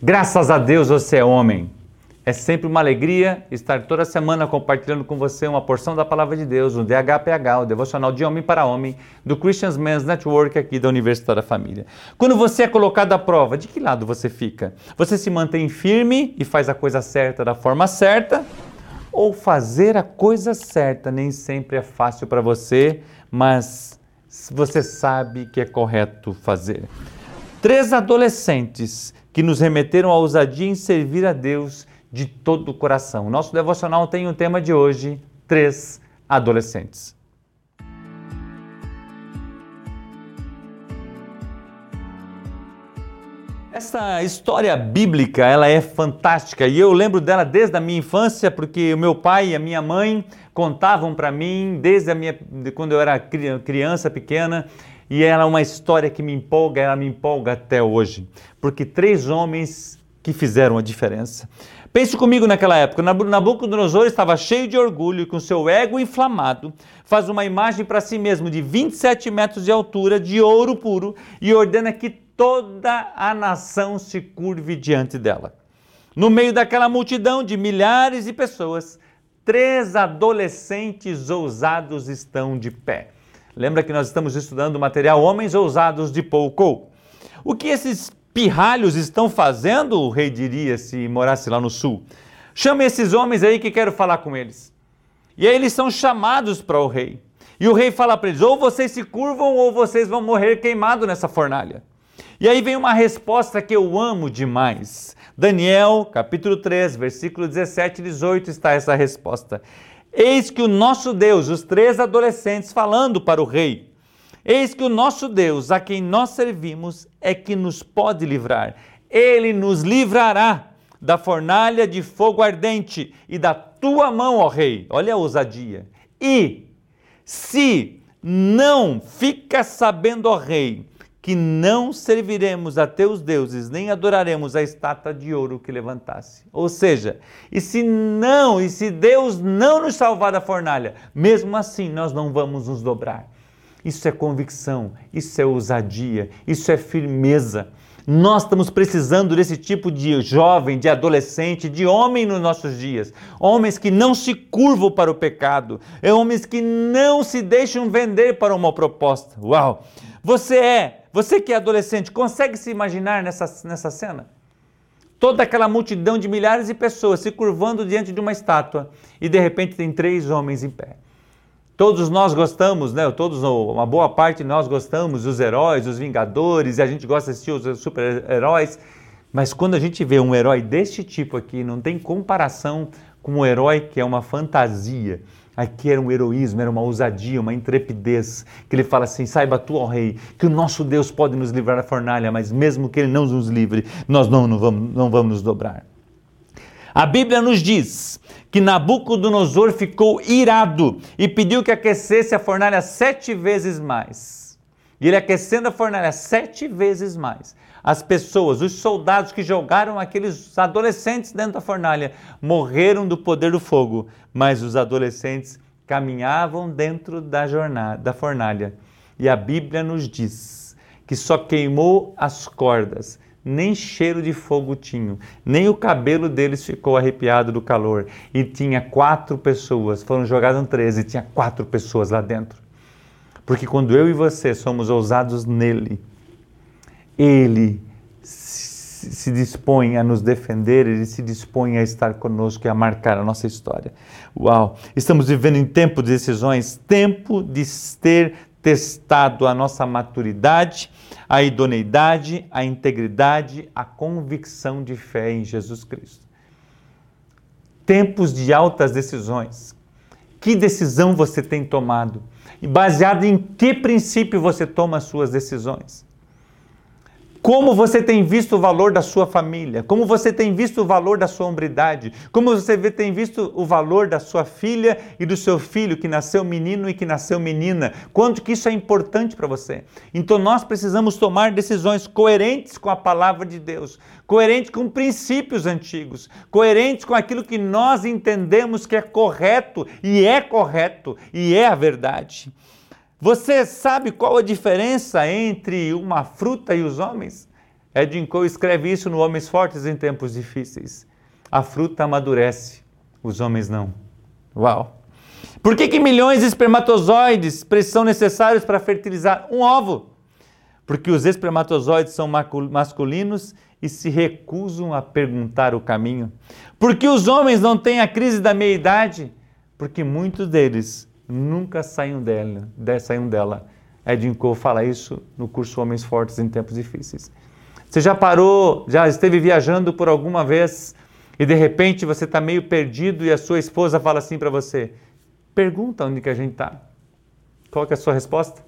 Graças a Deus você é homem. É sempre uma alegria estar toda semana compartilhando com você uma porção da palavra de Deus, o DHPH, o devocional de homem para homem, do Christian Men's Network aqui da Universidade da Família. Quando você é colocado à prova, de que lado você fica? Você se mantém firme e faz a coisa certa da forma certa? Ou fazer a coisa certa nem sempre é fácil para você, mas você sabe que é correto fazer. Três adolescentes que nos remeteram à ousadia em servir a Deus de todo o coração. Nosso devocional tem o tema de hoje: três adolescentes. Essa história bíblica, ela é fantástica e eu lembro dela desde a minha infância, porque o meu pai e a minha mãe contavam para mim desde a minha, quando eu era criança pequena e ela é uma história que me empolga, ela me empolga até hoje, porque três homens que fizeram a diferença. Pense comigo naquela época, Nabucodonosor estava cheio de orgulho e com seu ego inflamado, faz uma imagem para si mesmo de 27 metros de altura, de ouro puro, e ordena que toda a nação se curve diante dela. No meio daquela multidão de milhares de pessoas, três adolescentes ousados estão de pé. Lembra que nós estamos estudando o material Homens Ousados de Paul Cole. O que esses pirralhos estão fazendo, o rei diria se morasse lá no sul? Chame esses homens aí que quero falar com eles. E aí eles são chamados para o rei. E o rei fala para eles: ou vocês se curvam ou vocês vão morrer queimados nessa fornalha. E aí vem uma resposta que eu amo demais. Daniel, capítulo 3, versículo 17 e 18 está essa resposta. Eis que o nosso Deus, os três adolescentes falando para o rei, eis que o nosso Deus, a quem nós servimos, é que nos pode livrar. Ele nos livrará da fornalha de fogo ardente e da tua mão, ó rei. Olha a ousadia. E se não fica sabendo, ó rei, que não serviremos a teus deuses, nem adoraremos a estátua de ouro que levantasse. Ou seja, e se não, e se Deus não nos salvar da fornalha, mesmo assim nós não vamos nos dobrar. Isso é convicção, isso é ousadia, isso é firmeza. Nós estamos precisando desse tipo de jovem, de adolescente, de homem nos nossos dias. Homens que não se curvam para o pecado, é homens que não se deixam vender para uma proposta. Uau! Você é você que é adolescente, consegue se imaginar nessa, nessa cena? Toda aquela multidão de milhares de pessoas se curvando diante de uma estátua e de repente tem três homens em pé. Todos nós gostamos, né? Todos, uma boa parte de nós gostamos dos heróis, dos vingadores, e a gente gosta de assistir os super-heróis. Mas quando a gente vê um herói deste tipo aqui, não tem comparação com um herói que é uma fantasia. Aqui era um heroísmo, era uma ousadia, uma intrepidez, que ele fala assim: saiba tu, ó rei, que o nosso Deus pode nos livrar da fornalha, mas mesmo que ele não nos livre, nós não, não, vamos, não vamos nos dobrar. A Bíblia nos diz que Nabucodonosor ficou irado e pediu que aquecesse a fornalha sete vezes mais. E ele aquecendo a fornalha sete vezes mais as pessoas, os soldados que jogaram aqueles adolescentes dentro da fornalha, morreram do poder do fogo, mas os adolescentes caminhavam dentro da jornada, da fornalha. E a Bíblia nos diz que só queimou as cordas, nem cheiro de fogo tinham, nem o cabelo deles ficou arrepiado do calor. E tinha quatro pessoas, foram jogadas 13, tinha quatro pessoas lá dentro. Porque quando eu e você somos ousados nele, ele se dispõe a nos defender, ele se dispõe a estar conosco e a marcar a nossa história. Uau! Estamos vivendo em tempo de decisões, tempo de ter testado a nossa maturidade, a idoneidade, a integridade, a convicção de fé em Jesus Cristo. Tempos de altas decisões. Que decisão você tem tomado? E baseado em que princípio você toma as suas decisões? Como você tem visto o valor da sua família? Como você tem visto o valor da sua hombridade? Como você tem visto o valor da sua filha e do seu filho que nasceu menino e que nasceu menina? Quanto que isso é importante para você? Então nós precisamos tomar decisões coerentes com a palavra de Deus, coerentes com princípios antigos, coerentes com aquilo que nós entendemos que é correto e é correto e é a verdade. Você sabe qual a diferença entre uma fruta e os homens? Ed Cole escreve isso no Homens Fortes em Tempos Difíceis. A fruta amadurece, os homens não. Uau! Por que, que milhões de espermatozoides são necessários para fertilizar um ovo? Porque os espermatozoides são masculinos e se recusam a perguntar o caminho. Porque os homens não têm a crise da meia-idade? Porque muitos deles nunca saem dela. Saem dela. Edwin Cole fala isso no curso Homens Fortes em Tempos Difíceis. Você já parou, já esteve viajando por alguma vez e de repente você está meio perdido e a sua esposa fala assim para você: pergunta onde que a gente está. Qual é a sua resposta?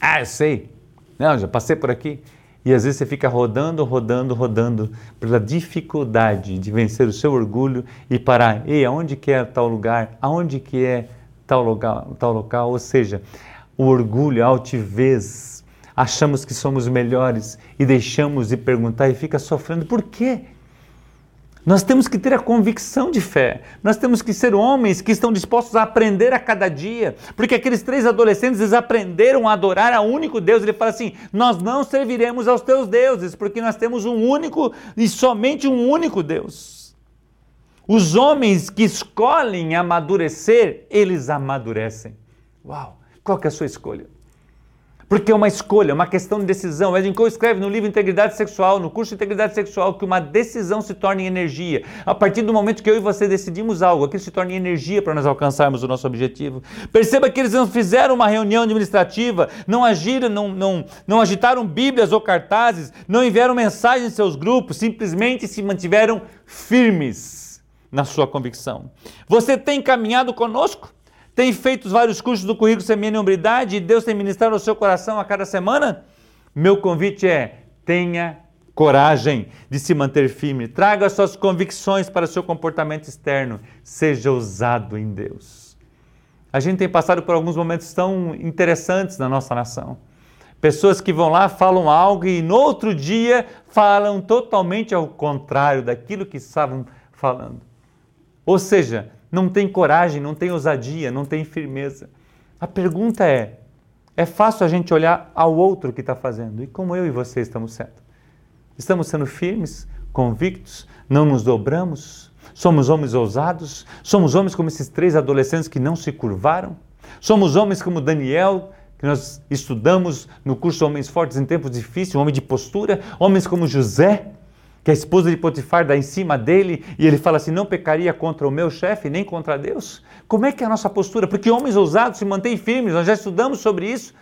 Ah, eu sei. Não, já passei por aqui. E às vezes você fica rodando, rodando, rodando pela dificuldade de vencer o seu orgulho e parar. Ei, aonde que é tal lugar? Aonde que é tal local? Tal local? Ou seja, o orgulho, a altivez. Achamos que somos melhores e deixamos de perguntar e fica sofrendo. Por quê? Nós temos que ter a convicção de fé. Nós temos que ser homens que estão dispostos a aprender a cada dia. Porque aqueles três adolescentes, eles aprenderam a adorar a único Deus. Ele fala assim: Nós não serviremos aos teus deuses, porque nós temos um único e somente um único Deus. Os homens que escolhem amadurecer, eles amadurecem. Uau! Qual que é a sua escolha? Porque é uma escolha, uma questão de decisão. Edwin Cole escreve no livro Integridade Sexual, no curso Integridade Sexual, que uma decisão se torna em energia. A partir do momento que eu e você decidimos algo, aquilo se torna em energia para nós alcançarmos o nosso objetivo. Perceba que eles não fizeram uma reunião administrativa, não agiram, não, não, não agitaram bíblias ou cartazes, não enviaram mensagens em seus grupos, simplesmente se mantiveram firmes na sua convicção. Você tem caminhado conosco? Tem feito vários cursos do currículo Semeia e Hombridade e Deus tem ministrado ao seu coração a cada semana? Meu convite é: tenha coragem de se manter firme. Traga suas convicções para o seu comportamento externo. Seja ousado em Deus. A gente tem passado por alguns momentos tão interessantes na nossa nação. Pessoas que vão lá, falam algo e no outro dia falam totalmente ao contrário daquilo que estavam falando. Ou seja, não tem coragem, não tem ousadia, não tem firmeza. A pergunta é: é fácil a gente olhar ao outro que está fazendo? E como eu e você estamos sendo? Estamos sendo firmes, convictos, não nos dobramos? Somos homens ousados? Somos homens como esses três adolescentes que não se curvaram? Somos homens como Daniel, que nós estudamos no curso Homens Fortes em Tempos Difíceis, um homem de postura? Homens como José, que a esposa de Potifar dá em cima dele e ele fala assim: não pecaria contra o meu chefe nem contra Deus? Como é que é a nossa postura? Porque homens ousados se mantêm firmes, nós já estudamos sobre isso.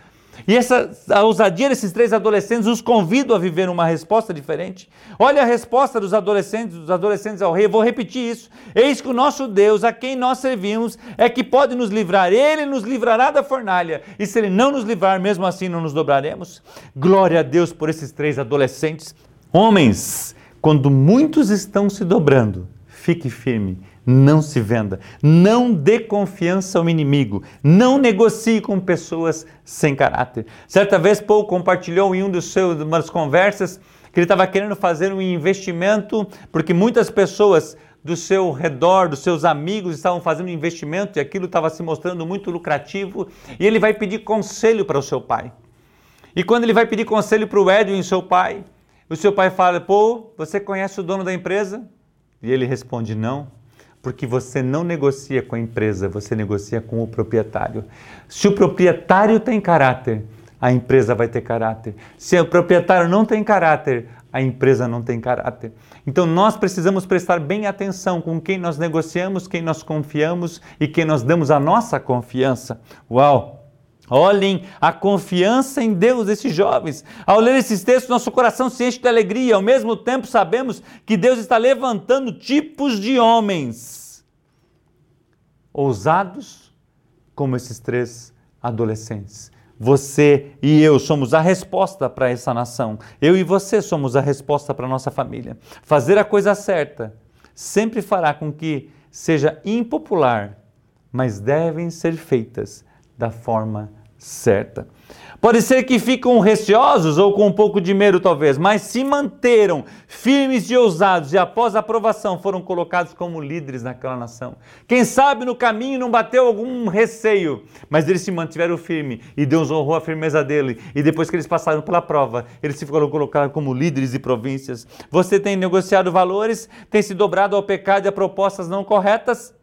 E essa a ousadia desses três adolescentes os convido a viver uma resposta diferente. Olha a resposta dos adolescentes, dos adolescentes ao rei. vou repetir isso. Eis que o nosso Deus, a quem nós servimos, é que pode nos livrar. Ele nos livrará da fornalha. E se ele não nos livrar, mesmo assim não nos dobraremos. Glória a Deus por esses três adolescentes. Homens quando muitos estão se dobrando, fique firme, não se venda, não dê confiança ao inimigo, não negocie com pessoas sem caráter. Certa vez, Paul compartilhou em um dos seus, umas conversas que ele estava querendo fazer um investimento, porque muitas pessoas do seu redor, dos seus amigos estavam fazendo investimento e aquilo estava se mostrando muito lucrativo, e ele vai pedir conselho para o seu pai. E quando ele vai pedir conselho para o Edwin, seu pai, o seu pai fala: Pô, você conhece o dono da empresa? E ele responde: Não, porque você não negocia com a empresa, você negocia com o proprietário. Se o proprietário tem caráter, a empresa vai ter caráter. Se o proprietário não tem caráter, a empresa não tem caráter. Então nós precisamos prestar bem atenção com quem nós negociamos, quem nós confiamos e quem nós damos a nossa confiança. Uau! Olhem a confiança em Deus desses jovens. Ao ler esses textos, nosso coração se enche de alegria. Ao mesmo tempo, sabemos que Deus está levantando tipos de homens ousados, como esses três adolescentes. Você e eu somos a resposta para essa nação. Eu e você somos a resposta para nossa família. Fazer a coisa certa sempre fará com que seja impopular, mas devem ser feitas da forma certa. Pode ser que ficam receosos ou com um pouco de medo, talvez, mas se manteram firmes e ousados e após a aprovação foram colocados como líderes naquela nação. Quem sabe no caminho não bateu algum receio, mas eles se mantiveram firmes e Deus honrou a firmeza dele. E depois que eles passaram pela prova, eles se foram colocados como líderes de províncias. Você tem negociado valores, tem se dobrado ao pecado e a propostas não corretas?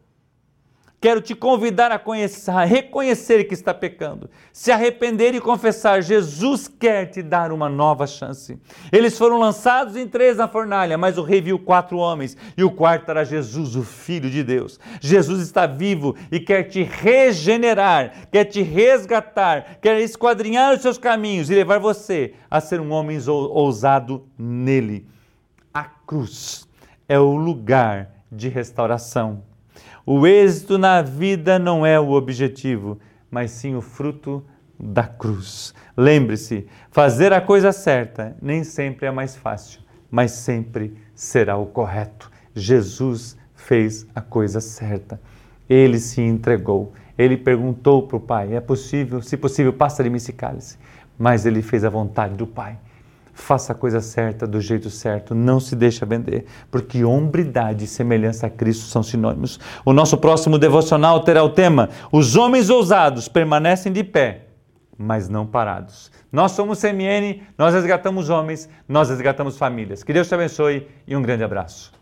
Quero te convidar a, conhecer, a reconhecer que está pecando, se arrepender e confessar. Jesus quer te dar uma nova chance. Eles foram lançados em três na fornalha, mas o rei viu quatro homens e o quarto era Jesus, o Filho de Deus. Jesus está vivo e quer te regenerar, quer te resgatar, quer esquadrinhar os seus caminhos e levar você a ser um homem ousado nele. A cruz é o lugar de restauração. O êxito na vida não é o objetivo, mas sim o fruto da cruz. Lembre-se, fazer a coisa certa nem sempre é mais fácil, mas sempre será o correto. Jesus fez a coisa certa. Ele se entregou. Ele perguntou para o Pai: é possível? Se possível, passa de mim esse cálice. Mas ele fez a vontade do Pai faça a coisa certa do jeito certo, não se deixa vender, porque hombridade e semelhança a Cristo são sinônimos. O nosso próximo devocional terá o tema: Os homens ousados permanecem de pé, mas não parados. Nós somos CMN, nós resgatamos homens, nós resgatamos famílias. Que Deus te abençoe e um grande abraço.